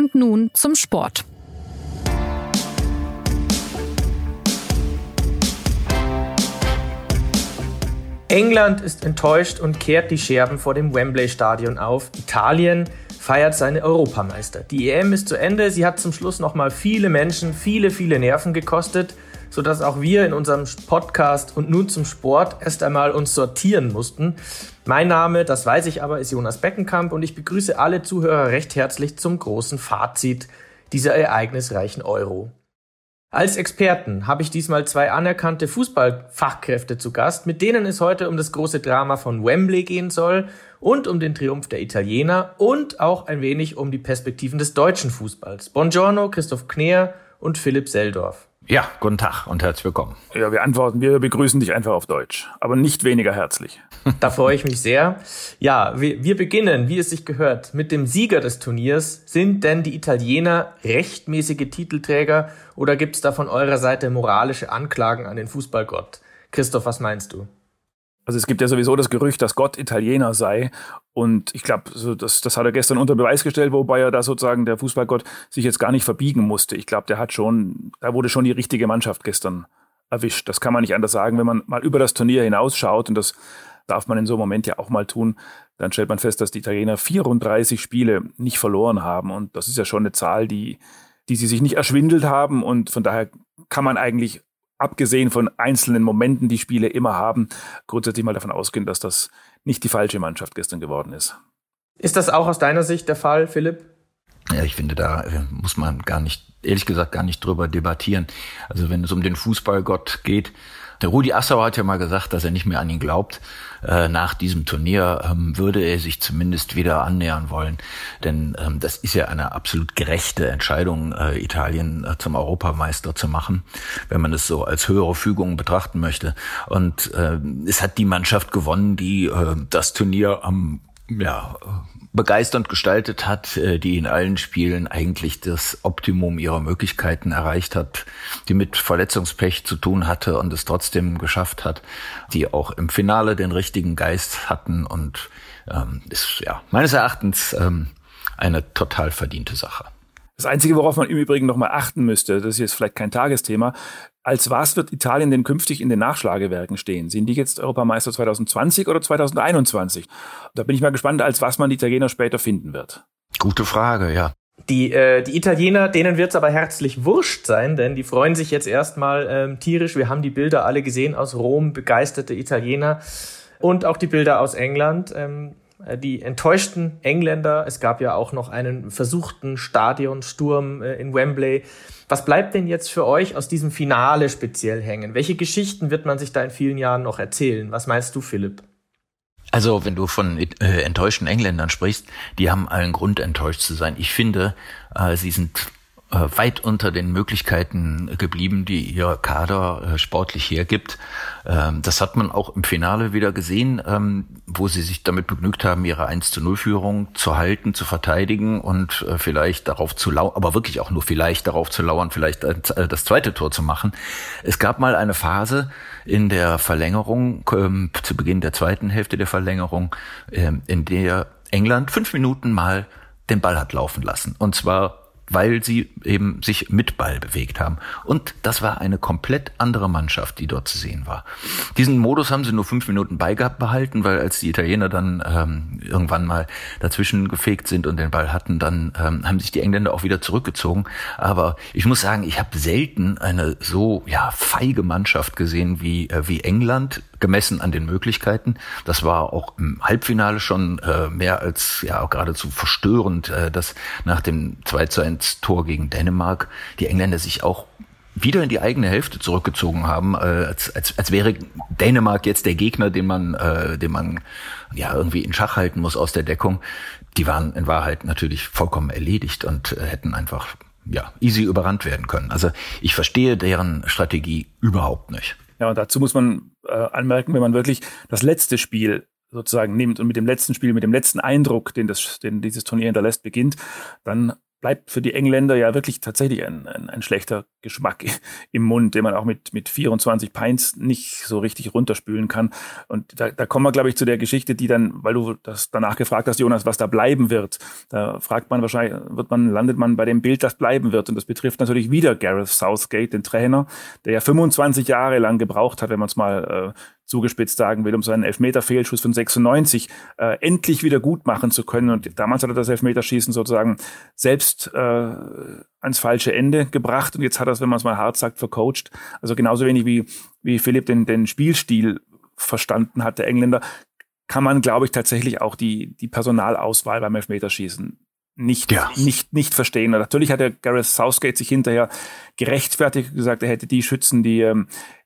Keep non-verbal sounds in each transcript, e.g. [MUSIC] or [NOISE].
Und nun zum Sport. England ist enttäuscht und kehrt die Scherben vor dem Wembley-Stadion auf. Italien feiert seine Europameister. Die EM ist zu Ende. Sie hat zum Schluss noch mal viele Menschen, viele, viele Nerven gekostet, sodass auch wir in unserem Podcast und nun zum Sport erst einmal uns sortieren mussten. Mein Name, das weiß ich aber, ist Jonas Beckenkamp und ich begrüße alle Zuhörer recht herzlich zum großen Fazit dieser ereignisreichen Euro. Als Experten habe ich diesmal zwei anerkannte Fußballfachkräfte zu Gast, mit denen es heute um das große Drama von Wembley gehen soll und um den Triumph der Italiener und auch ein wenig um die Perspektiven des deutschen Fußballs. Buongiorno, Christoph Kneer und Philipp Seldorf. Ja, guten Tag und herzlich willkommen. Ja, wir antworten, wir begrüßen dich einfach auf Deutsch, aber nicht weniger herzlich. Da freue ich mich sehr. Ja, wir, wir beginnen, wie es sich gehört, mit dem Sieger des Turniers. Sind denn die Italiener rechtmäßige Titelträger oder gibt es da von eurer Seite moralische Anklagen an den Fußballgott? Christoph, was meinst du? Also es gibt ja sowieso das Gerücht, dass Gott Italiener sei. Und ich glaube, so das, das hat er gestern unter Beweis gestellt, wobei er da sozusagen der Fußballgott sich jetzt gar nicht verbiegen musste. Ich glaube, der hat schon, da wurde schon die richtige Mannschaft gestern erwischt. Das kann man nicht anders sagen. Wenn man mal über das Turnier hinausschaut, und das darf man in so einem Moment ja auch mal tun, dann stellt man fest, dass die Italiener 34 Spiele nicht verloren haben. Und das ist ja schon eine Zahl, die, die sie sich nicht erschwindelt haben. Und von daher kann man eigentlich abgesehen von einzelnen Momenten, die Spiele immer haben, grundsätzlich mal davon ausgehen, dass das nicht die falsche Mannschaft gestern geworden ist. Ist das auch aus deiner Sicht der Fall, Philipp? Ja, ich finde, da äh, muss man gar nicht, ehrlich gesagt, gar nicht drüber debattieren. Also wenn es um den Fußballgott geht, der Rudi Assauer hat ja mal gesagt, dass er nicht mehr an ihn glaubt. Äh, nach diesem Turnier ähm, würde er sich zumindest wieder annähern wollen. Denn ähm, das ist ja eine absolut gerechte Entscheidung, äh, Italien äh, zum Europameister zu machen, wenn man es so als höhere Fügung betrachten möchte. Und äh, es hat die Mannschaft gewonnen, die äh, das Turnier am ja, begeisternd gestaltet hat, äh, die in allen Spielen eigentlich das Optimum ihrer Möglichkeiten erreicht hat, die mit Verletzungspech zu tun hatte und es trotzdem geschafft hat, die auch im Finale den richtigen Geist hatten und ähm, ist ja meines Erachtens ähm, eine total verdiente Sache. Das Einzige, worauf man im Übrigen nochmal achten müsste, das ist jetzt vielleicht kein Tagesthema, als was wird Italien denn künftig in den Nachschlagewerken stehen? Sind die jetzt Europameister 2020 oder 2021? Da bin ich mal gespannt, als was man die Italiener später finden wird. Gute Frage, ja. Die, äh, die Italiener, denen wird's aber herzlich wurscht sein, denn die freuen sich jetzt erstmal ähm, tierisch. Wir haben die Bilder alle gesehen aus Rom, begeisterte Italiener und auch die Bilder aus England. Ähm, äh, die enttäuschten Engländer. Es gab ja auch noch einen versuchten Stadionsturm äh, in Wembley. Was bleibt denn jetzt für euch aus diesem Finale speziell hängen? Welche Geschichten wird man sich da in vielen Jahren noch erzählen? Was meinst du, Philipp? Also, wenn du von äh, enttäuschten Engländern sprichst, die haben allen Grund enttäuscht zu sein. Ich finde, äh, sie sind äh, weit unter den Möglichkeiten geblieben, die ihr Kader äh, sportlich hergibt. Ähm, das hat man auch im Finale wieder gesehen, ähm, wo sie sich damit begnügt haben, ihre 1 zu 0 Führung zu halten, zu verteidigen und äh, vielleicht darauf zu lauern, aber wirklich auch nur vielleicht darauf zu lauern, vielleicht das zweite Tor zu machen. Es gab mal eine Phase in der Verlängerung, ähm, zu Beginn der zweiten Hälfte der Verlängerung, in der England fünf Minuten mal den Ball hat laufen lassen. Und zwar weil sie eben sich mit Ball bewegt haben. Und das war eine komplett andere Mannschaft, die dort zu sehen war. Diesen Modus haben sie nur fünf Minuten beigehabt behalten, weil als die Italiener dann ähm, irgendwann mal dazwischen gefegt sind und den Ball hatten, dann ähm, haben sich die Engländer auch wieder zurückgezogen. Aber ich muss sagen, ich habe selten eine so ja feige Mannschaft gesehen wie äh, wie England gemessen an den Möglichkeiten. Das war auch im Halbfinale schon äh, mehr als ja geradezu verstörend, äh, dass nach dem 2 zu 1 Tor gegen Dänemark die Engländer sich auch wieder in die eigene Hälfte zurückgezogen haben, äh, als, als, als wäre Dänemark jetzt der Gegner, den man, äh, den man ja irgendwie in Schach halten muss aus der Deckung. Die waren in Wahrheit natürlich vollkommen erledigt und äh, hätten einfach ja easy überrannt werden können. Also ich verstehe deren Strategie überhaupt nicht. Ja, und dazu muss man äh, anmerken, wenn man wirklich das letzte Spiel sozusagen nimmt und mit dem letzten Spiel, mit dem letzten Eindruck, den, das, den dieses Turnier hinterlässt, beginnt, dann bleibt für die Engländer ja wirklich tatsächlich ein, ein, ein, schlechter Geschmack [LAUGHS] im Mund, den man auch mit, mit 24 Pints nicht so richtig runterspülen kann. Und da, da kommen wir, glaube ich, zu der Geschichte, die dann, weil du das danach gefragt hast, Jonas, was da bleiben wird. Da fragt man wahrscheinlich, wird man, landet man bei dem Bild, das bleiben wird. Und das betrifft natürlich wieder Gareth Southgate, den Trainer, der ja 25 Jahre lang gebraucht hat, wenn man es mal äh, zugespitzt sagen will, um seinen Elfmeter-Fehlschuss von 96 äh, endlich wieder gut machen zu können. Und damals hat er das Elfmeterschießen sozusagen selbst äh, ans falsche Ende gebracht und jetzt hat er es, wenn man es mal hart sagt, vercoacht. Also genauso wenig wie, wie Philipp den, den Spielstil verstanden hat, der Engländer, kann man, glaube ich, tatsächlich auch die, die Personalauswahl beim Elfmeterschießen nicht, ja. nicht, nicht verstehen. Und natürlich hat der Gareth Southgate sich hinterher gerechtfertigt, gesagt, er hätte die Schützen, die ähm, äh,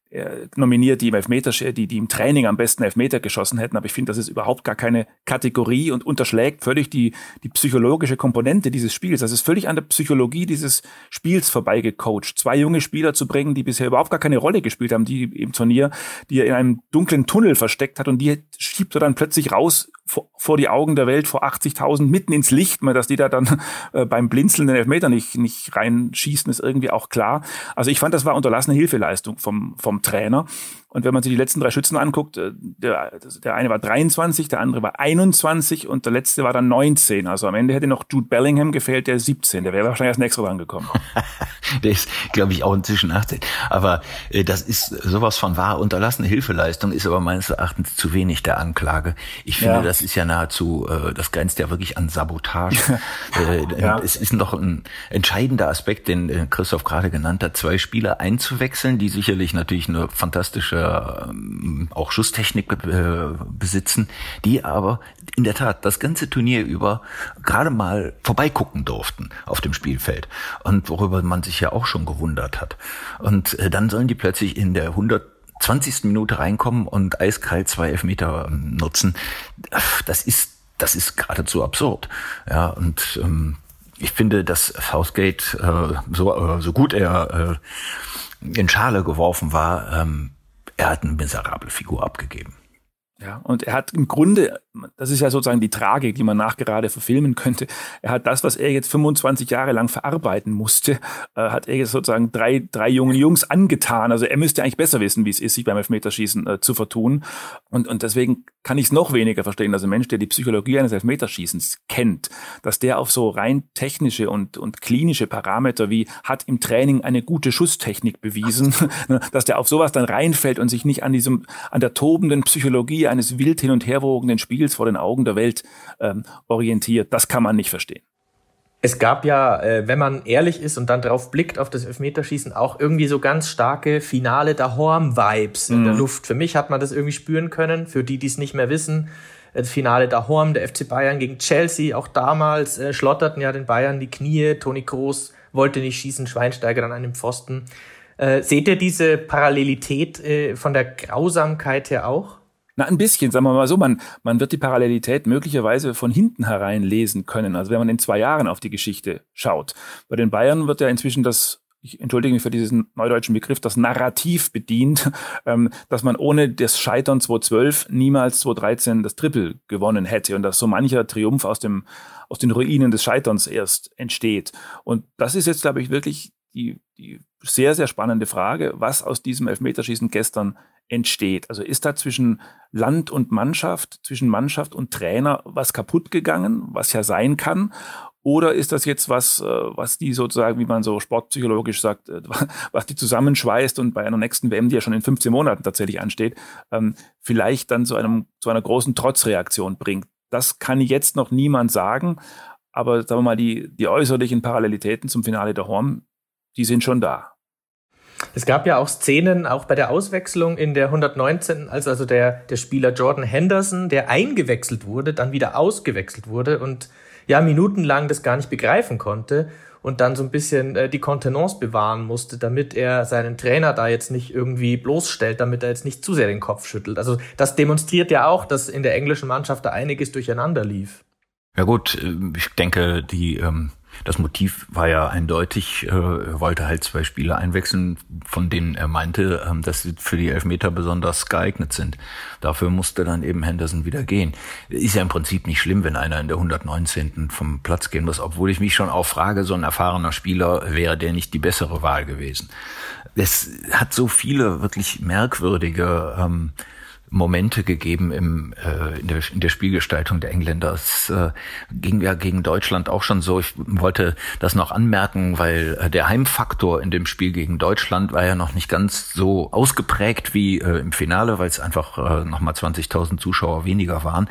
nominiert, die im Elfmeter, die, die im Training am besten Elfmeter geschossen hätten. Aber ich finde, das ist überhaupt gar keine Kategorie und unterschlägt völlig die, die psychologische Komponente dieses Spiels. Das ist völlig an der Psychologie dieses Spiels vorbeigecoacht. Zwei junge Spieler zu bringen, die bisher überhaupt gar keine Rolle gespielt haben, die im Turnier, die er in einem dunklen Tunnel versteckt hat und die schiebt er dann plötzlich raus vor, vor die Augen der Welt, vor 80.000, mitten ins Licht, mal, dass die da dann [LAUGHS] äh, beim Blinzeln den Elfmeter nicht, nicht reinschießen, ist irgendwie auch klar. Also ich fand, das war unterlassene Hilfeleistung vom, vom Trainer. Und wenn man sich die letzten drei Schützen anguckt, äh, der, der eine war 23, der andere war 21 und der letzte war dann 19. Also am Ende hätte noch Jude Bellingham gefehlt, der 17. Der wäre wahrscheinlich als nächstes dran gekommen. [LAUGHS] der ist, glaube ich, auch inzwischen 18. Aber äh, das ist sowas von wahr. Unterlassene Hilfeleistung ist aber meines Erachtens zu wenig der Anklage. Ich finde, ja. das ist ja nahezu, äh, das grenzt ja wirklich an Sabotage. [LAUGHS] äh, ja. Es ist noch ein entscheidender Aspekt, den äh, Christoph gerade genannt hat, zwei Spieler einzuwechseln, die sicherlich natürlich eine fantastische äh, auch Schusstechnik äh, besitzen, die aber in der Tat das ganze Turnier über gerade mal vorbeigucken durften auf dem Spielfeld und worüber man sich ja auch schon gewundert hat. Und äh, dann sollen die plötzlich in der 120. Minute reinkommen und eiskalt zwei Elfmeter ähm, nutzen. Das ist das ist geradezu absurd. Ja, und ähm, ich finde, dass Southgate, äh, so, äh, so gut er äh, in Schale geworfen war, ähm, er hat eine miserable Figur abgegeben. Ja, und er hat im Grunde, das ist ja sozusagen die Tragik, die man nachgerade verfilmen könnte. Er hat das, was er jetzt 25 Jahre lang verarbeiten musste, äh, hat er jetzt sozusagen drei, drei jungen Jungs angetan. Also er müsste eigentlich besser wissen, wie es ist, sich beim Elfmeterschießen äh, zu vertun. Und, und deswegen kann ich es noch weniger verstehen, dass ein Mensch, der die Psychologie eines Elfmeterschießens kennt, dass der auf so rein technische und, und klinische Parameter wie hat im Training eine gute Schusstechnik bewiesen, [LAUGHS] dass der auf sowas dann reinfällt und sich nicht an diesem, an der tobenden Psychologie eines wild hin und herwogenden Spiels vor den Augen der Welt ähm, orientiert. Das kann man nicht verstehen. Es gab ja, äh, wenn man ehrlich ist und dann drauf blickt auf das Elfmeterschießen, auch irgendwie so ganz starke Finale der Horm-Vibes in der mhm. Luft. Für mich hat man das irgendwie spüren können. Für die, die es nicht mehr wissen, das Finale der Horm, der FC Bayern gegen Chelsea, auch damals äh, schlotterten ja den Bayern die Knie. Toni Kroos wollte nicht schießen, Schweinsteiger an einem Pfosten. Äh, seht ihr diese Parallelität äh, von der Grausamkeit her auch? Na, ein bisschen, sagen wir mal so, man, man wird die Parallelität möglicherweise von hinten herein lesen können. Also wenn man in zwei Jahren auf die Geschichte schaut. Bei den Bayern wird ja inzwischen das ich entschuldige mich für diesen neudeutschen Begriff, das Narrativ bedient, [LAUGHS] ähm, dass man ohne das Scheitern 2012 niemals 2013 das Triple gewonnen hätte und dass so mancher Triumph aus dem aus den Ruinen des Scheiterns erst entsteht. Und das ist jetzt, glaube ich, wirklich die, die sehr, sehr spannende Frage, was aus diesem Elfmeterschießen gestern entsteht. Also ist da zwischen Land und Mannschaft, zwischen Mannschaft und Trainer was kaputt gegangen, was ja sein kann? Oder ist das jetzt was, äh, was die sozusagen, wie man so sportpsychologisch sagt, äh, [LAUGHS] was die zusammenschweißt und bei einer nächsten WM, die ja schon in 15 Monaten tatsächlich ansteht, ähm, vielleicht dann zu einem, zu einer großen Trotzreaktion bringt? Das kann jetzt noch niemand sagen. Aber sagen wir mal, die, die äußerlichen Parallelitäten zum Finale der Horn, die sind schon da. Es gab ja auch Szenen, auch bei der Auswechslung in der 119, als also der, der Spieler Jordan Henderson, der eingewechselt wurde, dann wieder ausgewechselt wurde und ja, minutenlang das gar nicht begreifen konnte und dann so ein bisschen äh, die Kontenance bewahren musste, damit er seinen Trainer da jetzt nicht irgendwie bloßstellt, damit er jetzt nicht zu sehr den Kopf schüttelt. Also das demonstriert ja auch, dass in der englischen Mannschaft da einiges durcheinander lief. Ja gut, äh, ich denke, die ähm Das Motiv war ja eindeutig, äh, er wollte halt zwei Spieler einwechseln, von denen er meinte, ähm, dass sie für die Elfmeter besonders geeignet sind. Dafür musste dann eben Henderson wieder gehen. Ist ja im Prinzip nicht schlimm, wenn einer in der 119. vom Platz gehen muss, obwohl ich mich schon auch frage, so ein erfahrener Spieler wäre der nicht die bessere Wahl gewesen. Es hat so viele wirklich merkwürdige ähm, Momente gegeben im, äh, in, der, in der Spielgestaltung der Engländer. Es äh, ging ja gegen Deutschland auch schon so. Ich wollte das noch anmerken, weil äh, der Heimfaktor in dem Spiel gegen Deutschland war ja noch nicht ganz so ausgeprägt wie äh, im Finale, weil es einfach äh, nochmal 20.000 Zuschauer weniger waren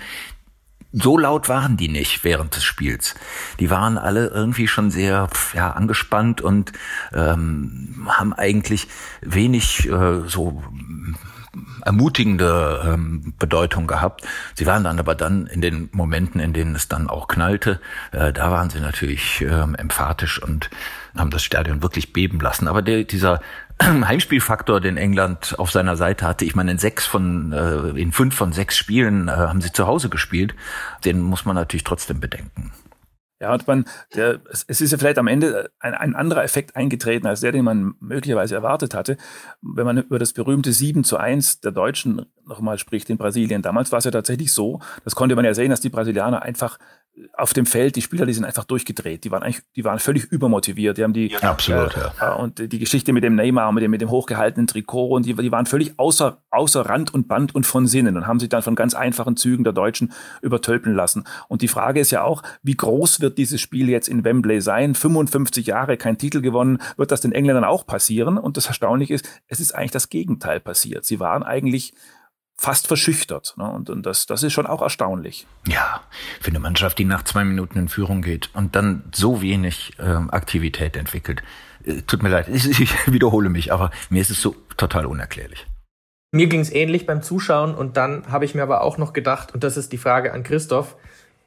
so laut waren die nicht während des Spiels. Die waren alle irgendwie schon sehr ja, angespannt und ähm, haben eigentlich wenig äh, so ermutigende ähm, Bedeutung gehabt. Sie waren dann aber dann in den Momenten, in denen es dann auch knallte, äh, da waren sie natürlich ähm, emphatisch und haben das Stadion wirklich beben lassen. Aber der, dieser [CLEARS THROAT] Heimspielfaktor, den England auf seiner Seite hatte, ich meine, in sechs von, äh, in fünf von sechs Spielen äh, haben sie zu Hause gespielt, den muss man natürlich trotzdem bedenken. Ja, und man, der, es, ist ja vielleicht am Ende ein, ein anderer Effekt eingetreten als der, den man möglicherweise erwartet hatte. Wenn man über das berühmte 7 zu 1 der Deutschen nochmal spricht in Brasilien. Damals war es ja tatsächlich so, das konnte man ja sehen, dass die Brasilianer einfach auf dem Feld, die Spieler, die sind einfach durchgedreht. Die waren eigentlich, die waren völlig übermotiviert. Die haben die, absolut, äh, ja. Und die Geschichte mit dem Neymar, mit dem, mit dem hochgehaltenen Trikot und die, die waren völlig außer, außer Rand und Band und von Sinnen und haben sich dann von ganz einfachen Zügen der Deutschen übertölpeln lassen. Und die Frage ist ja auch, wie groß wird dieses Spiel jetzt in Wembley sein? 55 Jahre, kein Titel gewonnen. Wird das den Engländern auch passieren? Und das Erstaunliche ist, es ist eigentlich das Gegenteil passiert. Sie waren eigentlich fast verschüchtert. Ne? Und, und das, das ist schon auch erstaunlich. Ja, für eine Mannschaft, die nach zwei Minuten in Führung geht und dann so wenig ähm, Aktivität entwickelt. Äh, tut mir leid, [LAUGHS] ich, ich wiederhole mich, aber mir ist es so total unerklärlich. Mir ging es ähnlich beim Zuschauen und dann habe ich mir aber auch noch gedacht, und das ist die Frage an Christoph,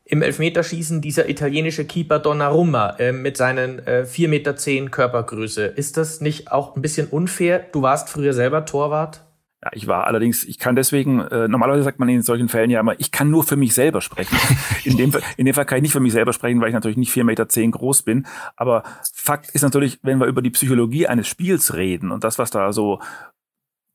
im Elfmeterschießen dieser italienische Keeper Donnarumma äh, mit seinen äh, 4,10 Meter Körpergröße. Ist das nicht auch ein bisschen unfair? Du warst früher selber Torwart. Ja, ich war allerdings, ich kann deswegen, äh, normalerweise sagt man in solchen Fällen ja immer, ich kann nur für mich selber sprechen. [LAUGHS] In dem, in dem Fall kann ich nicht für mich selber sprechen, weil ich natürlich nicht vier Meter zehn groß bin. Aber Fakt ist natürlich, wenn wir über die Psychologie eines Spiels reden und das, was da so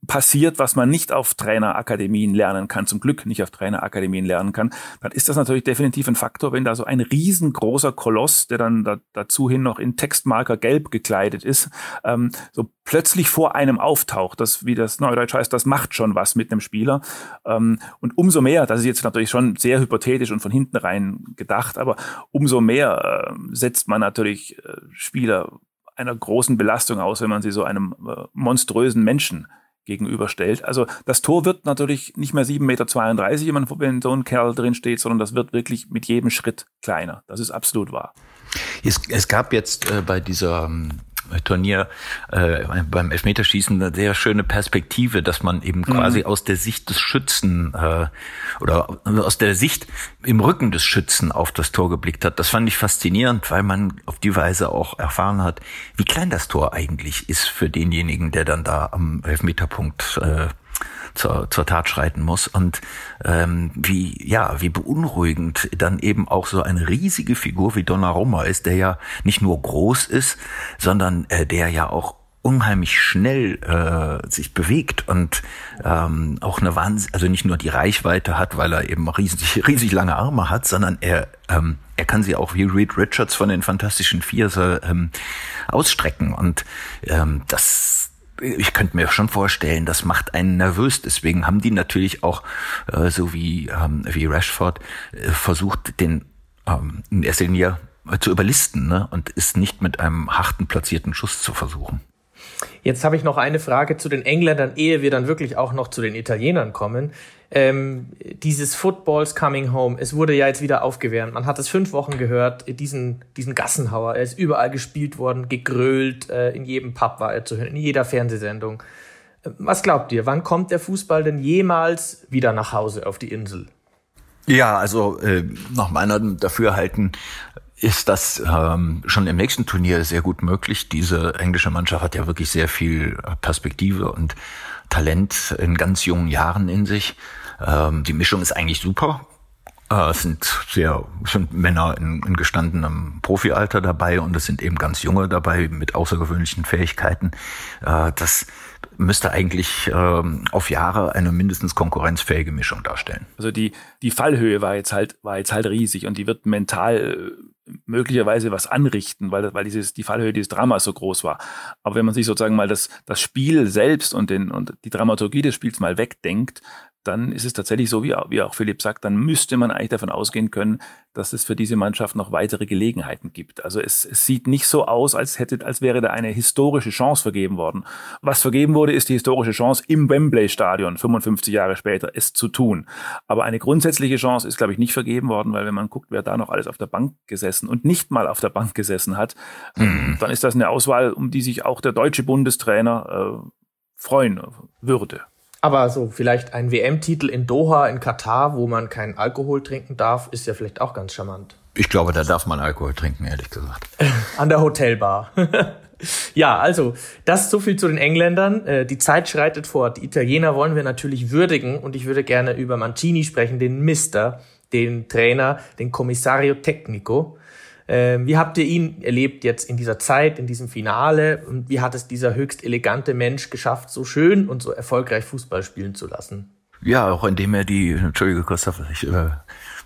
passiert, was man nicht auf Trainerakademien lernen kann, zum Glück nicht auf Trainerakademien lernen kann, dann ist das natürlich definitiv ein Faktor, wenn da so ein riesengroßer Koloss, der dann da, dazu hin noch in Textmarker gelb gekleidet ist, ähm, so plötzlich vor einem auftaucht. Das, wie das Neudeutsch heißt, das macht schon was mit einem Spieler. Ähm, und umso mehr, das ist jetzt natürlich schon sehr hypothetisch und von hinten rein gedacht, aber umso mehr äh, setzt man natürlich äh, Spieler einer großen Belastung aus, wenn man sie so einem äh, monströsen Menschen gegenüberstellt. Also das Tor wird natürlich nicht mehr 7,32 Meter, wenn so ein Kerl drin steht, sondern das wird wirklich mit jedem Schritt kleiner. Das ist absolut wahr. Es, es gab jetzt äh, bei dieser ähm, Turnier äh, beim Elfmeterschießen eine sehr schöne Perspektive, dass man eben quasi mhm. aus der Sicht des Schützen äh, oder aus der Sicht im Rücken des Schützen auf das Tor geblickt hat. Das fand ich faszinierend, weil man auf die Weise auch erfahren hat, wie klein das Tor eigentlich ist für denjenigen, der dann da am Elfmeterpunkt äh, zur, zur Tat schreiten muss. Und ähm, wie ja wie beunruhigend dann eben auch so eine riesige Figur wie Donnarumma ist, der ja nicht nur groß ist, sondern äh, der ja auch unheimlich schnell äh, sich bewegt und ähm, auch eine Wahnsinn, also nicht nur die Reichweite hat, weil er eben riesig, [LAUGHS] riesig lange Arme hat, sondern er ähm, er kann sie auch wie Reed Richards von den Fantastischen Vier ähm, ausstrecken. Und ähm, das ich könnte mir schon vorstellen, das macht einen nervös. Deswegen haben die natürlich auch, äh, so wie, ähm, wie Rashford, äh, versucht, den ähm, in erster Linie zu überlisten ne? und ist nicht mit einem harten platzierten Schuss zu versuchen. Jetzt habe ich noch eine Frage zu den Engländern, ehe wir dann wirklich auch noch zu den Italienern kommen. Ähm, dieses Footballs Coming Home, es wurde ja jetzt wieder aufgewärmt. Man hat es fünf Wochen gehört, diesen, diesen Gassenhauer. Er ist überall gespielt worden, gegrölt, äh, in jedem Pub war er zu hören, in jeder Fernsehsendung. Äh, was glaubt ihr, wann kommt der Fußball denn jemals wieder nach Hause auf die Insel? Ja, also äh, nach meiner Dafürhalten ist das ähm, schon im nächsten Turnier sehr gut möglich. Diese englische Mannschaft hat ja wirklich sehr viel Perspektive und Talent in ganz jungen Jahren in sich. Ähm, die Mischung ist eigentlich super. Äh, es sind sehr sind Männer in, in gestandenem Profialter dabei und es sind eben ganz junge dabei mit außergewöhnlichen Fähigkeiten. Äh, das müsste eigentlich ähm, auf Jahre eine mindestens konkurrenzfähige Mischung darstellen. Also die, die Fallhöhe war jetzt halt, war jetzt halt riesig und die wird mental äh, möglicherweise was anrichten, weil, weil dieses, die Fallhöhe dieses Dramas so groß war. Aber wenn man sich sozusagen mal das, das Spiel selbst und, den, und die Dramaturgie des Spiels mal wegdenkt, dann ist es tatsächlich so, wie, wie auch Philipp sagt, dann müsste man eigentlich davon ausgehen können, dass es für diese Mannschaft noch weitere Gelegenheiten gibt. Also es, es sieht nicht so aus, als hätte, als wäre da eine historische Chance vergeben worden. Was vergeben wurde, ist die historische Chance im Wembley-Stadion 55 Jahre später es zu tun. Aber eine grundsätzliche Chance ist, glaube ich, nicht vergeben worden, weil wenn man guckt, wer da noch alles auf der Bank gesessen und nicht mal auf der Bank gesessen hat, mhm. dann ist das eine Auswahl, um die sich auch der deutsche Bundestrainer äh, freuen würde. Aber so vielleicht ein WM-Titel in Doha, in Katar, wo man keinen Alkohol trinken darf, ist ja vielleicht auch ganz charmant. Ich glaube, da darf man Alkohol trinken, ehrlich gesagt. [LAUGHS] An der Hotelbar. [LAUGHS] ja, also, das so viel zu den Engländern. Äh, die Zeit schreitet fort. Die Italiener wollen wir natürlich würdigen und ich würde gerne über Mancini sprechen, den Mister, den Trainer, den Commissario Tecnico. Ähm, wie habt ihr ihn erlebt jetzt in dieser Zeit, in diesem Finale? Und wie hat es dieser höchst elegante Mensch geschafft, so schön und so erfolgreich Fußball spielen zu lassen? Ja, auch indem er die, Entschuldige Christoph, ich äh,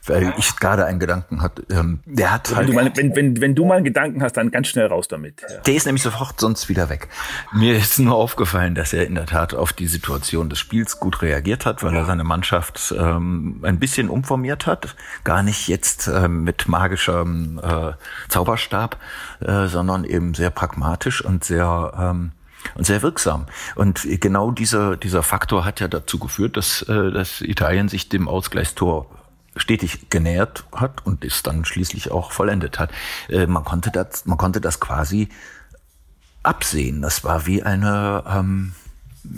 weil ich gerade einen Gedanken hatte. Ähm, der hat wenn, halt, du mal, wenn, wenn, wenn du mal einen Gedanken hast, dann ganz schnell raus damit. Der ist nämlich sofort sonst wieder weg. Mir ist nur aufgefallen, dass er in der Tat auf die Situation des Spiels gut reagiert hat, weil ja. er seine Mannschaft ähm, ein bisschen umformiert hat. Gar nicht jetzt äh, mit magischem äh, Zauberstab, äh, sondern eben sehr pragmatisch und sehr ähm, und sehr wirksam. Und genau dieser, dieser Faktor hat ja dazu geführt, dass, äh, dass Italien sich dem Ausgleichstor stetig genähert hat und es dann schließlich auch vollendet hat. Äh, man konnte das, man konnte das quasi absehen. Das war wie eine, ähm,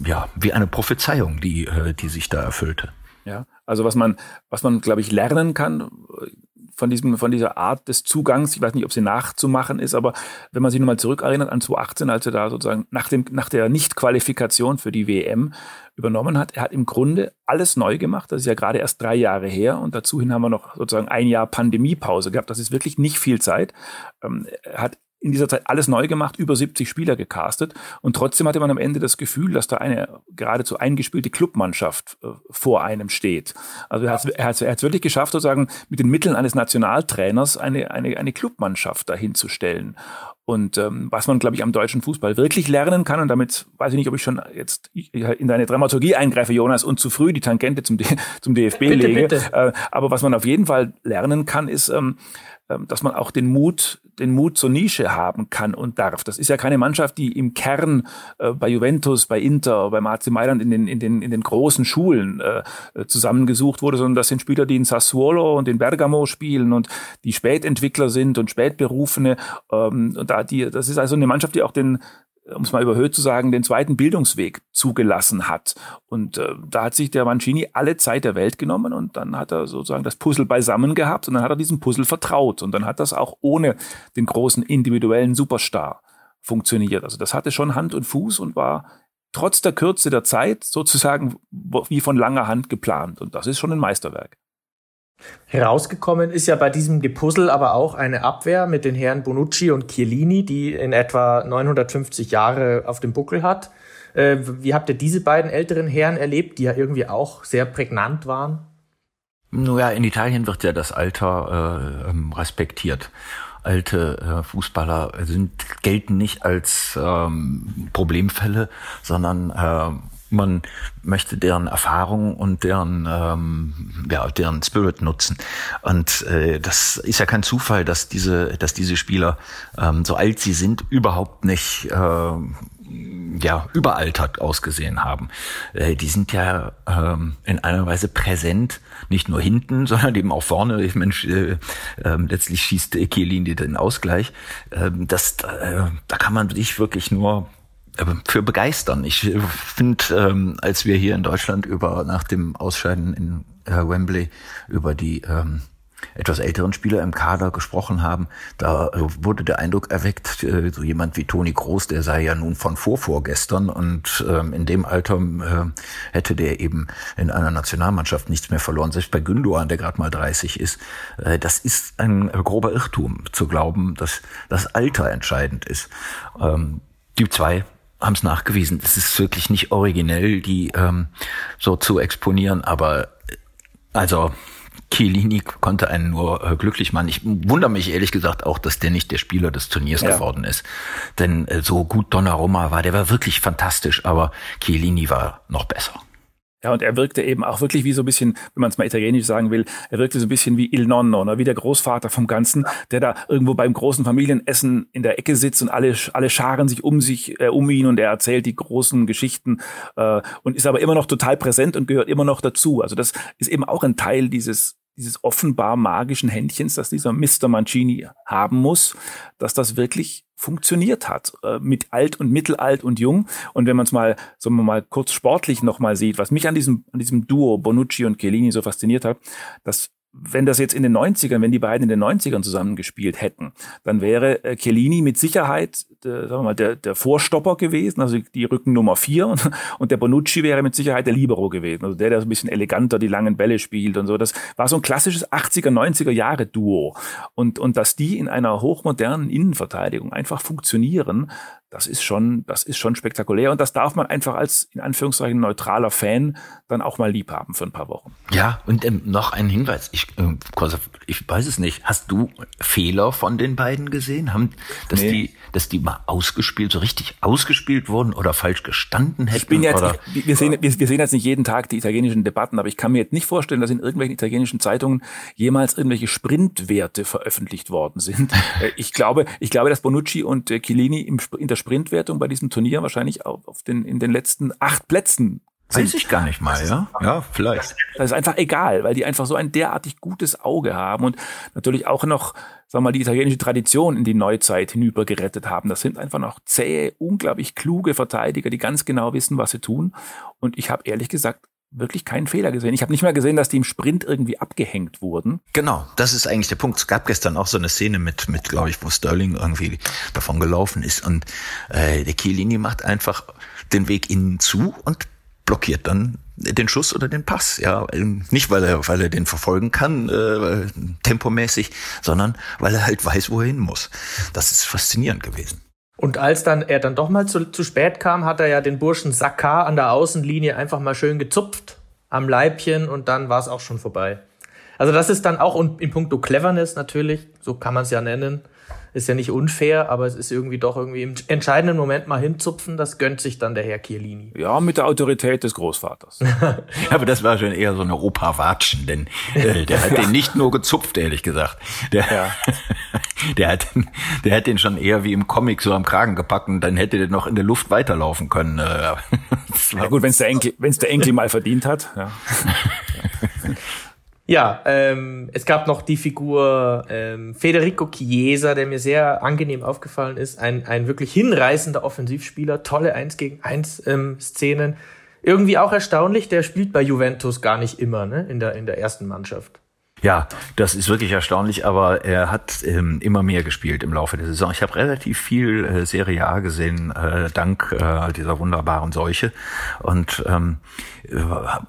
ja, wie eine Prophezeiung, die, äh, die sich da erfüllte. Ja, also was man, was man, glaube ich, lernen kann, von diesem, von dieser Art des Zugangs. Ich weiß nicht, ob sie nachzumachen ist, aber wenn man sich nochmal zurückerinnert an 2018, als er da sozusagen nach dem, nach der Nichtqualifikation für die WM übernommen hat, er hat im Grunde alles neu gemacht. Das ist ja gerade erst drei Jahre her und dazu hin haben wir noch sozusagen ein Jahr Pandemiepause gehabt. Das ist wirklich nicht viel Zeit. Ähm, er hat in dieser Zeit alles neu gemacht, über 70 Spieler gecastet und trotzdem hatte man am Ende das Gefühl, dass da eine geradezu eingespielte Clubmannschaft äh, vor einem steht. Also er hat es wirklich geschafft, sozusagen mit den Mitteln eines Nationaltrainers eine, eine, eine Clubmannschaft dahinzustellen. Und ähm, was man, glaube ich, am deutschen Fußball wirklich lernen kann, und damit weiß ich nicht, ob ich schon jetzt in deine Dramaturgie eingreife, Jonas, und zu früh die Tangente zum, D [LAUGHS] zum DFB bitte, lege. Bitte. Äh, aber was man auf jeden Fall lernen kann, ist, ähm, dass man auch den Mut, den Mut zur Nische haben kann und darf. Das ist ja keine Mannschaft, die im Kern äh, bei Juventus, bei Inter, beim AC Mailand in den, in den, in den großen Schulen äh, zusammengesucht wurde, sondern das sind Spieler, die in Sassuolo und in Bergamo spielen und die Spätentwickler sind und Spätberufene. Ähm, und da die, das ist also eine Mannschaft, die auch den um es mal überhöht zu sagen, den zweiten Bildungsweg zugelassen hat. Und äh, da hat sich der Mancini alle Zeit der Welt genommen und dann hat er sozusagen das Puzzle beisammen gehabt und dann hat er diesem Puzzle vertraut und dann hat das auch ohne den großen individuellen Superstar funktioniert. Also das hatte schon Hand und Fuß und war trotz der Kürze der Zeit sozusagen wie von langer Hand geplant. Und das ist schon ein Meisterwerk. Herausgekommen ist ja bei diesem Gepuzzle aber auch eine Abwehr mit den Herren Bonucci und Chiellini, die in etwa 950 Jahre auf dem Buckel hat. Äh, wie habt ihr diese beiden älteren Herren erlebt, die ja irgendwie auch sehr prägnant waren? Nun ja, in Italien wird ja das Alter äh, ähm, respektiert. Alte äh, Fußballer sind, gelten nicht als ähm, Problemfälle, sondern äh, man möchte deren Erfahrung und deren ähm, ja deren Spirit nutzen. Und äh, das ist ja kein Zufall dass diese dass diese Spieler ähm, so alt sie sind überhaupt nicht äh, ja überaltert ausgesehen haben. Äh, die sind ja ähm, in einer Weise präsent nicht nur hinten [LAUGHS] sondern eben auch vorne. Ich Mensch äh, äh, letztlich schießt Chiellini den Ausgleich. Äh, das äh, da kann man sich wirklich nur für begeistern. Ich finde, ähm, als wir hier in Deutschland über nach dem Ausscheiden in äh, Wembley über die ähm, etwas älteren Spieler im Kader gesprochen haben, da äh, wurde der Eindruck erweckt, äh, so jemand wie Toni Groß, der sei ja nun von vorvorgestern und ähm, in dem Alter äh, hätte der eben in einer Nationalmannschaft nichts mehr verloren. Selbst bei Gündogan, der gerade mal 30 ist, das ist ein grober Irrtum zu glauben, dass das Alter entscheidend ist. Ähm, die zwei haben es nachgewiesen. Es ist wirklich nicht originell, die ähm, so zu exponieren, aber also Chiellini konnte einen nur äh, glücklich machen. Ich wundere mich ehrlich gesagt auch, dass der nicht der Spieler des Turniers ja. geworden ist. Denn äh, so gut Donnarumma war, der war wirklich fantastisch, aber Chiellini war noch besser. Ja, und er wirkte eben auch wirklich wie so ein bisschen, wenn man es mal italienisch sagen will, er wirkte so ein bisschen wie Il Nonno, ne? wie der Großvater vom Ganzen, der da irgendwo beim großen Familienessen in der Ecke sitzt und alle, alle scharen sich um sich, äh, um ihn und er erzählt die großen Geschichten äh, und ist aber immer noch total präsent und gehört immer noch dazu. Also das ist eben auch ein Teil dieses dieses offenbar magischen Händchens, das dieser Mr. Mancini haben muss, dass das wirklich funktioniert hat äh, mit alt und mittelalt und jung. Und wenn man es mal, sagen wir mal, kurz sportlich nochmal sieht, was mich an diesem, an diesem Duo Bonucci und Chiellini so fasziniert hat, dass wenn das jetzt in den 90ern, wenn die beiden in den 90ern zusammengespielt hätten, dann wäre äh, Chiellini mit Sicherheit der, sagen wir mal, der, der Vorstopper gewesen, also die Rückennummer vier und, [LAUGHS] und der Bonucci wäre mit Sicherheit der Libero gewesen, also der, der so ein bisschen eleganter die langen Bälle spielt und so. Das war so ein klassisches 80er, 90er Jahre Duo. Und, und dass die in einer hochmodernen Innenverteidigung einfach funktionieren, das ist schon, das ist schon spektakulär und das darf man einfach als in Anführungszeichen neutraler Fan dann auch mal lieb haben für ein paar Wochen. Ja, und ähm, noch ein Hinweis. Ich, äh, ich weiß es nicht. Hast du Fehler von den beiden gesehen? Haben, dass nee. die, dass die mal ausgespielt, so richtig ausgespielt wurden oder falsch gestanden hätten? Ich bin jetzt, oder, ich, wir, sehen, wir, wir sehen jetzt nicht jeden Tag die italienischen Debatten, aber ich kann mir jetzt nicht vorstellen, dass in irgendwelchen italienischen Zeitungen jemals irgendwelche Sprintwerte veröffentlicht worden sind. [LAUGHS] Äh, ich glaube, ich glaube, dass Bonucci und äh, Chiellini im, in der Sprintwertung bei diesem Turnier wahrscheinlich auf, auf den, in den letzten acht Plätzen Weiß ich gar nicht mal, ja? Ja, vielleicht. Das ist einfach egal, weil die einfach so ein derartig gutes Auge haben und natürlich auch noch, sagen wir mal, die italienische Tradition in die Neuzeit hinüber gerettet haben. Das sind einfach noch zähe, unglaublich kluge Verteidiger, die ganz genau wissen, was sie tun. Und ich habe ehrlich gesagt wirklich keinen Fehler gesehen. Ich habe nicht mal gesehen, dass die im Sprint irgendwie abgehängt wurden. Genau, das ist eigentlich der Punkt. Es gab gestern auch so eine Szene mit, mit glaube ich, wo Sterling irgendwie davon gelaufen ist und äh, der Chiellini macht einfach den Weg innen zu und blockiert dann den Schuss oder den Pass. Ja, nicht weil er, weil er den verfolgen kann, äh, tempomäßig, sondern weil er halt weiß, wo er hin muss. Das ist faszinierend gewesen. Und als dann er dann doch mal zu, zu spät kam, hat er ja den Burschen Sakar an der Außenlinie einfach mal schön gezupft am Leibchen und dann war es auch schon vorbei. Also das ist dann auch in puncto Cleverness natürlich, so kann man es ja nennen, ist ja nicht unfair, aber es ist irgendwie doch irgendwie im entscheidenden Moment mal hinzupfen, das gönnt sich dann der Herr Chiellini. Ja, mit der Autorität des Großvaters. [LAUGHS] aber das war schon eher so eine Opa-Watschen, denn äh, der hat [LAUGHS] den nicht nur gezupft, ehrlich gesagt. Der, ja. [LAUGHS] der, hat, der hat den schon eher wie im Comic so am Kragen gepackt und dann hätte der noch in der Luft weiterlaufen können. Äh, ja gut, wenn es der Enkel, wenn es der Enkel mal verdient hat. Ja. Ja, ähm, es gab noch die Figur ähm, Federico Chiesa, der mir sehr angenehm aufgefallen ist. Ein, ein wirklich hinreißender Offensivspieler, tolle 1 gegen 1 ähm, Szenen. Irgendwie auch erstaunlich, der spielt bei Juventus gar nicht immer ne? in, der, in der ersten Mannschaft. Ja, das ist wirklich erstaunlich, aber er hat ähm, immer mehr gespielt im Laufe der Saison. Ich habe relativ viel äh, Serie A gesehen, äh, dank äh, dieser wunderbaren Seuche und ähm, äh,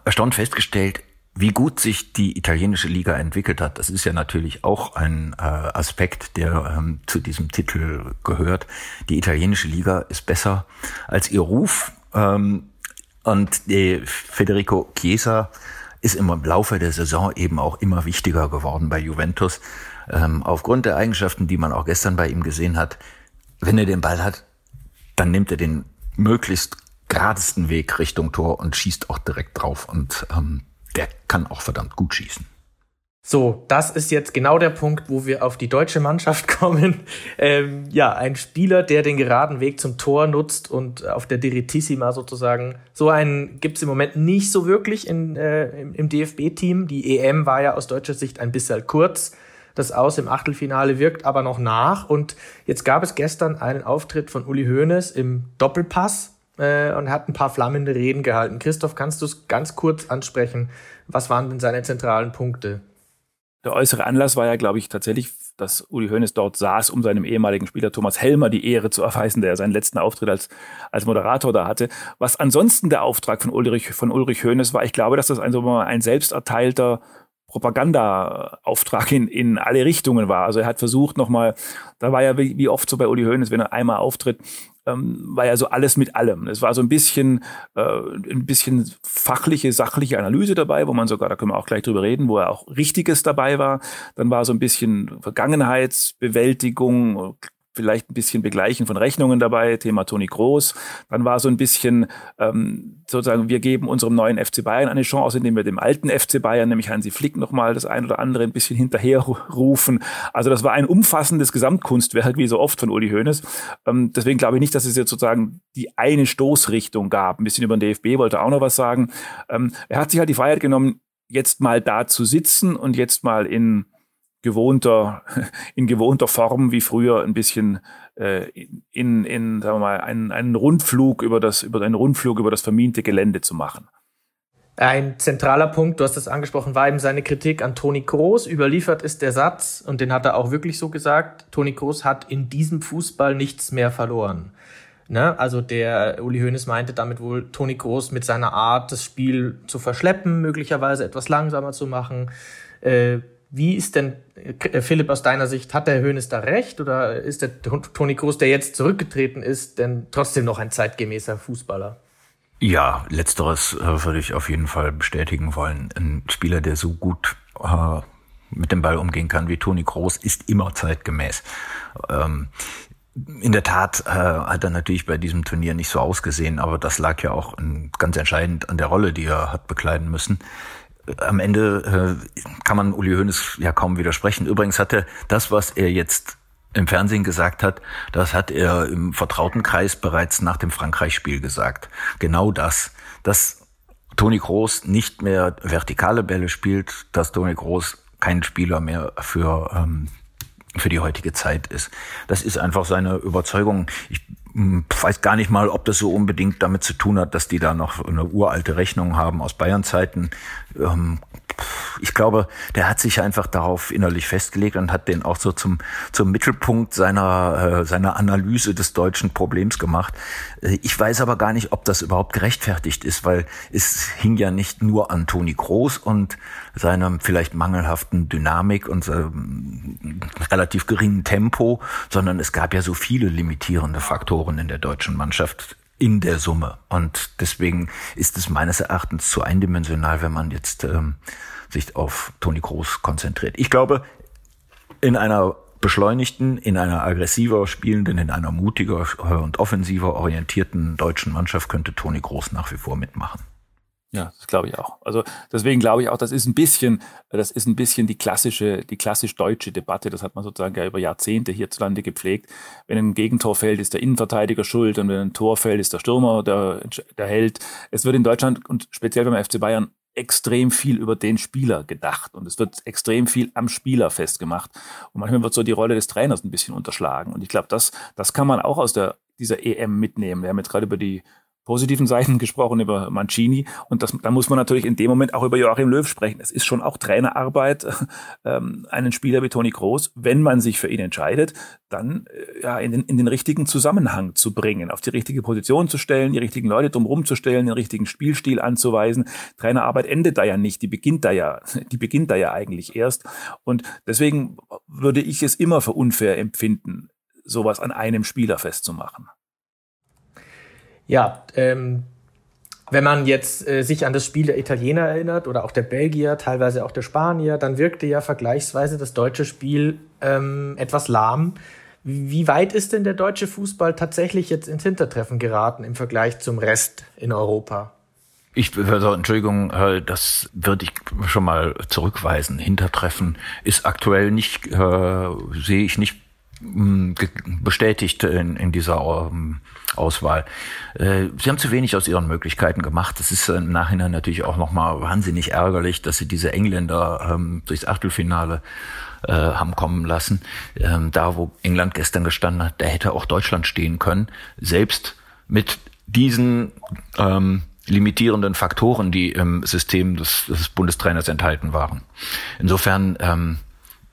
erstaunt festgestellt, wie gut sich die italienische Liga entwickelt hat, das ist ja natürlich auch ein äh, Aspekt, der ähm, zu diesem Titel gehört. Die italienische Liga ist besser als ihr Ruf. Ähm, und äh, Federico Chiesa ist im Laufe der Saison eben auch immer wichtiger geworden bei Juventus. Ähm, aufgrund der Eigenschaften, die man auch gestern bei ihm gesehen hat, wenn er den Ball hat, dann nimmt er den möglichst geradesten Weg Richtung Tor und schießt auch direkt drauf. Und ähm, der kann auch verdammt gut schießen. So, das ist jetzt genau der Punkt, wo wir auf die deutsche Mannschaft [LAUGHS] kommen. Ähm, ja, ein Spieler, der den geraden Weg zum Tor nutzt und auf der Direttissima sozusagen. So einen gibt's im Moment nicht so wirklich in, äh, im, im DFB-Team. Die EM war ja aus deutscher Sicht ein bisschen kurz. Das Aus im Achtelfinale wirkt aber noch nach. Und jetzt gab es gestern einen Auftritt von Uli Hoeneß im Doppelpass äh, und hat ein paar flammende Reden gehalten. Christoph, kannst du es ganz kurz ansprechen? Was waren denn seine zentralen Punkte? Der äußere Anlass war ja, glaube ich, tatsächlich, dass Uli Hoeneß dort saß, um seinem ehemaligen Spieler Thomas Helmer die Ehre zu erweisen, der seinen letzten Auftritt als, als Moderator da hatte. Was ansonsten der Auftrag von Ulrich, von Ulrich Hoeneß war, ich glaube, dass das ein, so ein selbst erteilter Propaganda-Auftrag in, in alle Richtungen war. Also er hat versucht nochmal, da war ja wie, wie oft so bei Uli Hoeneß, wenn er einmal auftritt, ähm, war ja so alles mit allem. Es war so ein bisschen, äh, ein bisschen fachliche, sachliche Analyse dabei, wo man sogar, da können wir auch gleich drüber reden, wo er auch Richtiges dabei war. Dann war so ein bisschen Vergangenheitsbewältigung, vielleicht ein bisschen Begleichen von Rechnungen dabei, Thema Toni Groß. Dann war so ein bisschen ähm, sozusagen, wir geben unserem neuen FC Bayern eine Chance, indem wir dem alten FC Bayern, nämlich Hansi Flick, nochmal das ein oder andere ein bisschen hinterherrufen. Also das war ein umfassendes Gesamtkunstwerk, wie so oft von Uli Hoeneß. Ähm, deswegen glaube ich nicht, dass es jetzt sozusagen die eine Stoßrichtung gab. Ein bisschen über den DFB wollte auch noch was sagen. Ähm, er hat sich halt die Freiheit genommen, jetzt mal da zu sitzen und jetzt mal in gewohnter, [LAUGHS] in gewohnter Form wie früher ein bisschen äh, in, in, sagen wir mal, einen, einen Rundflug über das, über einen Rundflug über das vermiente Gelände zu machen. Ein zentraler Punkt, du hast es angesprochen, war eben seine Kritik an Toni Kroos. Überliefert ist der Satz, und den hat er auch wirklich so gesagt, Toni Kroos hat in diesem Fußball nichts mehr verloren. Ne? Also der Uli Hoeneß meinte damit wohl, Toni Kroos mit seiner Art, das Spiel zu verschleppen, möglicherweise etwas langsamer zu machen, äh, wie ist denn, äh, Philipp, aus deiner Sicht, hat der Hönes da recht oder ist der Toni Kroos, der jetzt zurückgetreten ist, denn trotzdem noch ein zeitgemäßer Fußballer? Ja, letzteres äh, würde ich auf jeden Fall bestätigen wollen. Ein Spieler, der so gut äh, mit dem Ball umgehen kann wie Toni Kroos, ist immer zeitgemäß. Ähm, in der Tat äh, hat er natürlich bei diesem Turnier nicht so ausgesehen, aber das lag ja auch ganz entscheidend an der Rolle, die er hat bekleiden müssen am Ende äh, kann man Uli Hoeneß ja kaum widersprechen. Übrigens hat er das, was er jetzt im Fernsehen gesagt hat, das hat er im vertrauten Kreis bereits nach dem Frankreich-Spiel gesagt. Genau das. Dass Toni Groß nicht mehr vertikale Bälle spielt, dass Toni Groß kein Spieler mehr für, ähm, für die heutige Zeit ist. Das ist einfach seine Überzeugung. Ich weiß gar nicht mal, ob das so unbedingt damit zu tun hat, dass die da noch eine uralte Rechnung haben aus Bayern-Zeiten. Ähm, ich glaube, der hat sich einfach darauf innerlich festgelegt und hat den auch so zum, zum Mittelpunkt seiner, äh, seiner Analyse des deutschen Problems gemacht. Äh, ich weiß aber gar nicht, ob das überhaupt gerechtfertigt ist, weil es hing ja nicht nur an Toni Groß und seiner vielleicht mangelhaften Dynamik und relativ geringen Tempo, sondern es gab ja so viele limitierende Faktoren in der deutschen Mannschaft in der Summe. Und deswegen ist es meines Erachtens zu eindimensional, wenn man jetzt ähm, sich auf Toni Kroos konzentriert. Ich glaube, in einer beschleunigten, in einer aggressiver spielenden, in einer mutiger und offensiver orientierten deutschen Mannschaft könnte Toni Groß nach wie vor mitmachen. Ja, das glaube ich auch. Also deswegen glaube ich auch, das ist ein bisschen, das ist ein bisschen die klassische, die klassisch deutsche Debatte. Das hat man sozusagen ja über Jahrzehnte hierzulande gepflegt. Wenn ein Gegentor fällt, ist der Innenverteidiger schuld und wenn ein Tor fällt, ist der Stürmer der, der Held. Es wird in Deutschland und speziell beim FC Bayern extrem viel über den Spieler gedacht und es wird extrem viel am Spieler festgemacht. Und manchmal wird so die Rolle des Trainers ein bisschen unterschlagen. Und ich glaube, das, das kann man auch aus der, dieser EM mitnehmen. Wir haben jetzt gerade über die positiven Seiten gesprochen, über Mancini. Und das, da muss man natürlich in dem Moment auch über Joachim Löw sprechen. Es ist schon auch Trainerarbeit, [LAUGHS] ähm, einen Spieler wie Toni Kroos, wenn man sich für ihn entscheidet, dann äh, ja, in, den, in den richtigen Zusammenhang zu bringen, auf die richtige Position zu stellen, die richtigen Leute drumherum zu stellen, den richtigen Spielstil anzuweisen. Trainerarbeit endet da ja nicht, die beginnt da ja, [LAUGHS] die beginnt da ja eigentlich erst. Und deswegen würde ich es immer für unfair empfinden, sowas an einem Spieler festzumachen. Ja, ähm, wenn man jetzt äh, sich an das Spiel der Italiener erinnert oder auch der Belgier, teilweise auch der Spanier, dann wirkte ja vergleichsweise das deutsche Spiel ähm, etwas lahm. Wie weit ist denn der deutsche Fußball tatsächlich jetzt ins Hintertreffen geraten im Vergleich zum Rest in Europa? Ich also, Entschuldigung, das würde ich schon mal zurückweisen. Hintertreffen ist aktuell nicht, äh, sehe ich nicht bestätigt in, in dieser ähm, Auswahl. Äh, sie haben zu wenig aus ihren Möglichkeiten gemacht. Das ist im Nachhinein natürlich auch nochmal wahnsinnig ärgerlich, dass sie diese Engländer ähm, durchs Achtelfinale äh, haben kommen lassen. Ähm, da, wo England gestern gestanden hat, da hätte auch Deutschland stehen können. Selbst mit diesen ähm, limitierenden Faktoren, die im System des, des Bundestrainers enthalten waren. Insofern, ähm,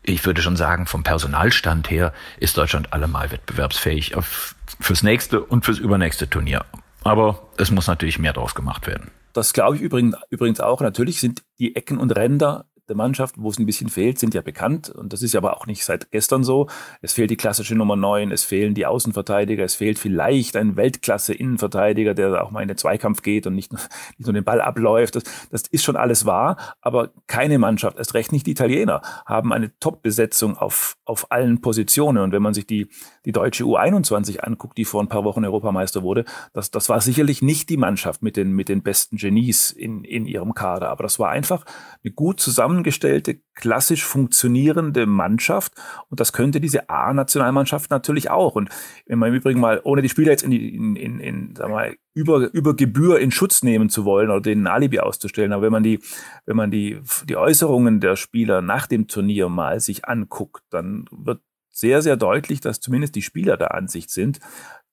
ich würde schon sagen, vom Personalstand her ist Deutschland allemal wettbewerbsfähig auf, fürs nächste und fürs übernächste Turnier. Aber es muss natürlich mehr draus gemacht werden. Das glaube ich übrigens, übrigens auch. Natürlich sind die Ecken und Ränder der Mannschaft, wo es ein bisschen fehlt, sind ja bekannt. Und das ist ja aber auch nicht seit gestern so. Es fehlt die klassische Nummer 9, es fehlen die Außenverteidiger, es fehlt vielleicht ein Weltklasse-Innenverteidiger, der auch mal in den Zweikampf geht und nicht nur, [LAUGHS] nicht nur den Ball abläuft. Das, das ist schon alles wahr, aber keine Mannschaft, erst recht nicht die Italiener, haben eine Top-Besetzung auf, auf allen Positionen. Und wenn man sich die, die deutsche U21 anguckt, die vor ein paar Wochen Europameister wurde, das, das war sicherlich nicht die Mannschaft mit den, mit den besten Genies in, in ihrem Kader, aber das war einfach eine gut zusammengestellte, klassisch funktionierende Mannschaft. Und das könnte diese A-Nationalmannschaft natürlich auch. Und wenn man im Übrigen mal, ohne die Spieler jetzt in, die, in, in, in sag mal, über, über Gebühr in Schutz nehmen zu wollen oder denen ein Alibi auszustellen, aber wenn man die, wenn man die, die Äußerungen der Spieler nach dem Turnier mal sich anguckt, dann wird sehr, sehr deutlich, dass zumindest die Spieler der Ansicht sind,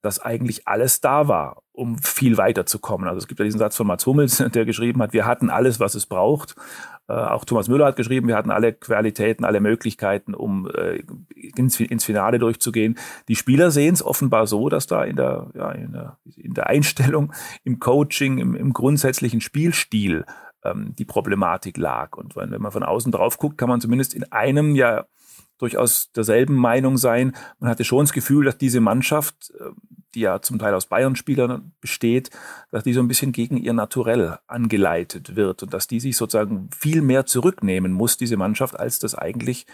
dass eigentlich alles da war, um viel weiterzukommen. Also es gibt ja diesen Satz von Mats Hummels, [LAUGHS] der geschrieben hat, wir hatten alles, was es braucht. Äh, auch Thomas Müller hat geschrieben, wir hatten alle Qualitäten, alle Möglichkeiten, um äh, ins, Finale durchzugehen. Die Spieler sehen es offenbar so, dass da in der, ja, in der, in der Einstellung, im Coaching, im, im grundsätzlichen Spielstil ähm, die Problematik lag. Und wenn, wenn man von außen drauf guckt, kann man zumindest in einem ja durchaus derselben Meinung sein. Man hatte schon das Gefühl, dass diese Mannschaft, äh, die ja zum Teil aus Bayern-Spielern besteht, dass die so ein bisschen gegen ihr Naturell angeleitet wird und dass die sich sozusagen viel mehr zurücknehmen muss, diese Mannschaft, als das eigentlich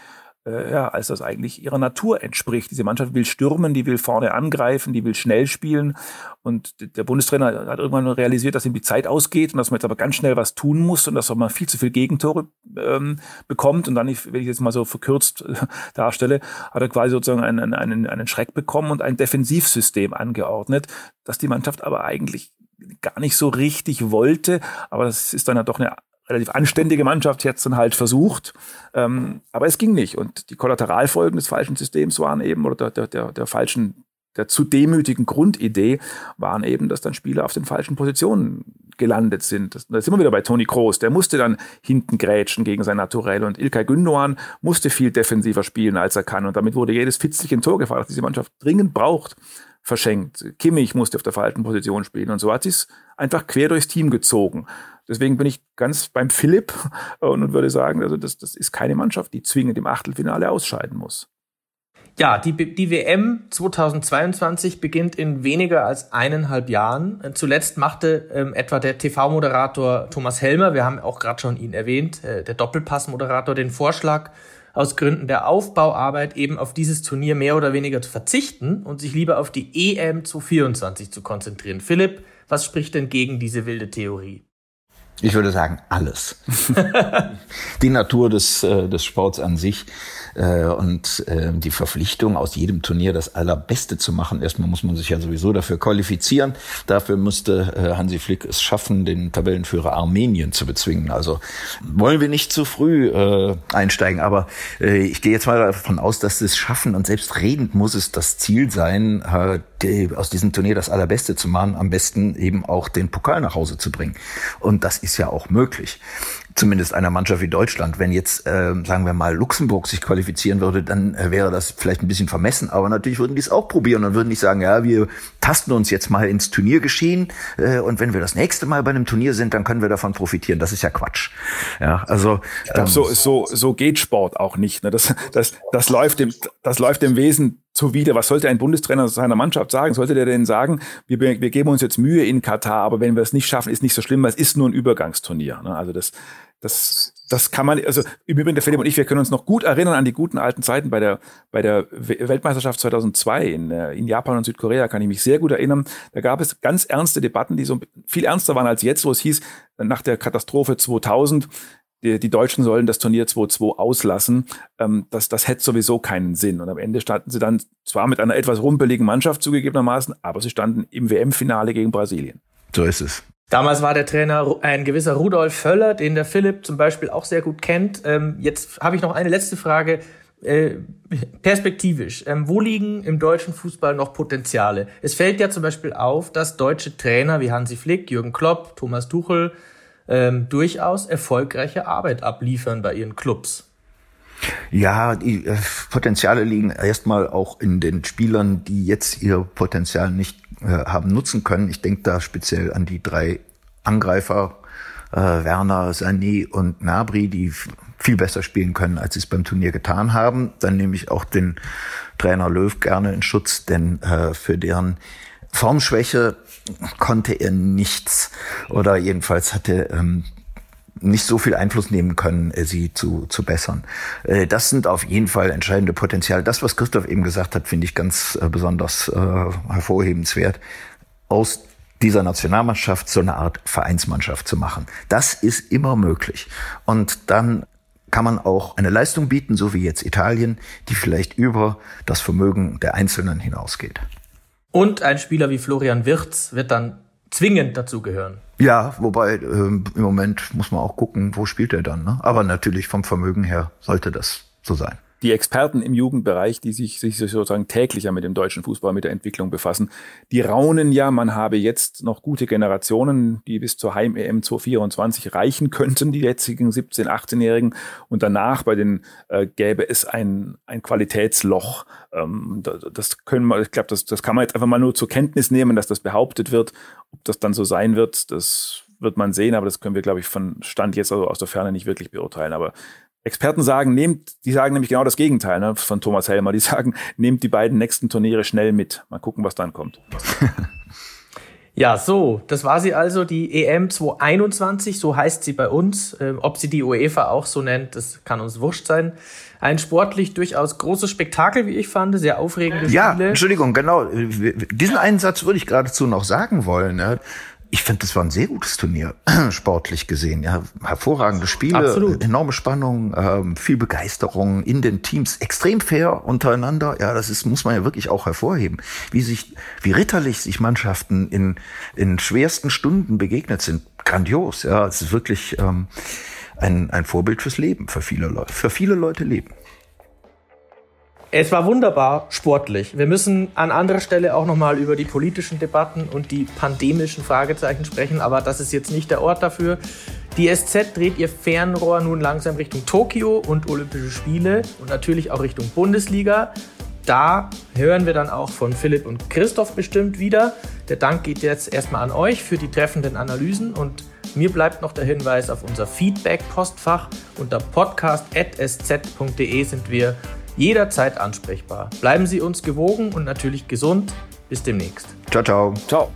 äh, ja, als das eigentlich ihrer Natur entspricht. Diese Mannschaft will stürmen, die will vorne angreifen, die will schnell spielen. Und der Bundestrainer hat irgendwann realisiert, dass ihm die Zeit ausgeht und dass man jetzt aber ganz schnell was tun muss und dass man viel zu viel Gegentore ähm, bekommt. Und dann, wenn ich jetzt mal so verkürzt äh, [LAUGHS] darstelle, hat er quasi sozusagen einen, einen, einen Schreck bekommen und ein Defensivsystem angeordnet, das die Mannschaft aber eigentlich gar nicht so richtig wollte. Aber das ist dann ja doch eine relativ anständige Mannschaft jetzt dann halt versucht. Ähm, aber es ging nicht. Und die Kollateralfolgen des falschen Systems waren eben, oder der, der, der falschen, der zu demütigen Grundidee waren eben, dass dann Spieler auf den falschen Positionen gelandet sind. Das, da sind wir wieder bei Toni Kroos. Der musste dann hinten grätschen gegen sein Naturell. Und Ilkay Gündoğan musste viel defensiver spielen, als er kann. Und damit wurde jedes Fitzlichen Tor gefahren, das diese Mannschaft dringend braucht verschenkt. Kimmich musste auf der falschen Position spielen und so hat es einfach quer durchs Team gezogen. Deswegen bin ich ganz beim Philipp und würde sagen, also das, das ist keine Mannschaft, die zwingend im Achtelfinale ausscheiden muss. Ja, die, die WM 2022 beginnt in weniger als eineinhalb Jahren. Zuletzt machte ähm, etwa der TV-Moderator Thomas Helmer, wir haben auch gerade schon ihn erwähnt, äh, der Doppelpass-Moderator, den Vorschlag, aus Gründen der Aufbauarbeit eben auf dieses Turnier mehr oder weniger zu verzichten und sich lieber auf die EM 2024 zu konzentrieren. Philipp, was spricht denn gegen diese wilde Theorie? Ich würde sagen, alles. [LAUGHS] die Natur des, äh, des Sports an sich und äh, die Verpflichtung, aus jedem Turnier das Allerbeste zu machen. Erstmal muss man sich ja sowieso dafür qualifizieren. Dafür musste äh, Hansi Flick es schaffen, den Tabellenführer Armenien zu bezwingen. Also wollen wir nicht zu früh äh, einsteigen, aber äh, ich gehe jetzt mal davon aus, dass sie es schaffen und selbst redend muss es das Ziel sein, äh, die, aus diesem Turnier das Allerbeste zu machen, am besten eben auch den Pokal nach Hause zu bringen. Und das ist ja auch möglich zumindest einer Mannschaft wie Deutschland. Wenn jetzt, äh, sagen wir mal, Luxemburg sich qualifizieren würde, dann äh, wäre das vielleicht ein bisschen vermessen. Aber natürlich würden die es auch probieren und würden nicht sagen, ja, wir tasten uns jetzt mal ins Turniergeschehen äh, und wenn wir das nächste Mal bei einem Turnier sind, dann können wir davon profitieren. Das ist ja Quatsch. Ja, also ähm, so, so, so geht Sport auch nicht. Ne? Das, das, das läuft dem, das läuft dem Wesen zuwider. Was sollte ein Bundestrainer seiner Mannschaft sagen? Sollte der denn sagen, wir, wir geben uns jetzt Mühe in Katar, aber wenn wir es nicht schaffen, ist nicht so schlimm, weil es ist nur ein Übergangsturnier. Ne? Also das, das, das kann man, also im Übrigen der Philipp und ich, wir können uns noch gut erinnern an die guten alten Zeiten bei der, bei der Weltmeisterschaft 2002 in, äh, in Japan und Südkorea, kann ich mich sehr gut erinnern. Da gab es ganz ernste Debatten, die so viel ernster waren als jetzt, wo es hieß, nach der Katastrophe 2000, die, die Deutschen sollen das Turnier 2-2 auslassen. Ähm, das, das hätte sowieso keinen Sinn. Und am Ende standen sie dann zwar mit einer etwas rumpeligen Mannschaft zugegebenermaßen, aber sie standen im WM-Finale gegen Brasilien. So ist es. Damals war der Trainer ein gewisser Rudolf Völler, den der Philipp zum Beispiel auch sehr gut kennt. Ähm, jetzt habe ich noch eine letzte Frage. äh, perspektivisch, ähm, wo liegen im deutschen Fußball noch Potenziale? Es fällt ja zum Beispiel auf, dass deutsche Trainer wie Hansi Flick, Jürgen Klopp, Thomas Tuchel ähm, durchaus erfolgreiche Arbeit abliefern bei ihren Clubs. Ja, die äh, Potenziale liegen erstmal auch in den Spielern, die jetzt ihr Potenzial nicht äh, haben nutzen können. Ich denke da speziell an die drei Angreifer, äh, Werner, Sané und Nabri, die viel besser spielen können, als sie es beim Turnier getan haben. Dann nehme ich auch den Trainer Löw gerne in Schutz, denn äh, für deren Formschwäche konnte er nichts oder jedenfalls hatte ähm, nicht so viel Einfluss nehmen können, äh, sie zu, zu bessern. Äh, das sind auf jeden Fall entscheidende Potenziale. Das, was Christoph eben gesagt hat, finde ich ganz äh, besonders hervorhebenswert. Aus dieser Nationalmannschaft so eine Art Vereinsmannschaft zu machen. Das ist immer möglich. Und dann kann man auch eine Leistung bieten, so wie jetzt Italien, die vielleicht über das Vermögen der Einzelnen hinausgeht. Und ein Spieler wie Florian Wirtz wird dann zwingend dazugehören. Ja, wobei äh, im Moment muss man auch gucken, wo spielt er dann. Ne? Aber natürlich vom Vermögen her sollte das so sein die Experten im Jugendbereich, die sich, sich sozusagen täglicher mit dem deutschen Fußball, mit der Entwicklung befassen, die raunen ja, man habe jetzt noch gute Generationen, die bis zur Heim-EM 2024 reichen könnten, die jetzigen 17-, 18-Jährigen. Und danach bei den äh, gäbe es ein, ein Qualitätsloch. Ähm, das können wir, ich glaube, das, das kann man jetzt einfach mal nur zur Kenntnis nehmen, dass das behauptet wird. Ob das dann so sein wird, das wird man sehen, aber das können wir, glaube ich, von Stand jetzt also aus der Ferne nicht wirklich beurteilen. Aber Experten sagen, nehmt, die sagen nämlich genau das Gegenteil ne, von Thomas Helmer. Die [LAUGHS] sagen, nehmt die beiden nächsten Turniere schnell mit. Mal gucken, was dann kommt. [LAUGHS] Ja, so, das war sie also, die EM 2021, so heißt sie bei uns. Ähm, ob sie die UEFA auch so nennt, das kann uns wurscht sein. Ein sportlich durchaus großes Spektakel, wie ich fand, sehr aufregende Spiele. Ja, Entschuldigung, genau. Diesen einen Satz würde ich geradezu noch sagen wollen. Ne? Ich finde, das war ein sehr gutes Turnier, [CLEARS THROAT] sportlich gesehen. Ja, hervorragende Spiele, Absolut. enorme Spannung, ähm, viel Begeisterung in den Teams, extrem fair untereinander. Ja, das ist, muss man ja wirklich auch hervorheben. Wie sich, wie ritterlich sich Mannschaften in, in schwersten Stunden begegnet sind. Grandios. Ja, es ist wirklich ähm, ein, ein Vorbild fürs Leben, für viele Leute, für viele Leute leben. Es war wunderbar sportlich. Wir müssen an anderer Stelle auch nochmal über die politischen Debatten und die pandemischen Fragezeichen sprechen, aber das ist jetzt nicht der Ort dafür. Die SZ dreht ihr Fernrohr nun langsam Richtung Tokio und Olympische Spiele und natürlich auch Richtung Bundesliga. Da hören wir dann auch von Philipp und Christoph bestimmt wieder. Der Dank geht jetzt erstmal an euch für die treffenden Analysen und mir bleibt noch der Hinweis auf unser Feedback-Postfach. Unter podcast.sz.de sind wir jederzeit ansprechbar. Bleiben Sie uns gewogen und natürlich gesund. Bis demnächst. Ciao, ciao. Ciao.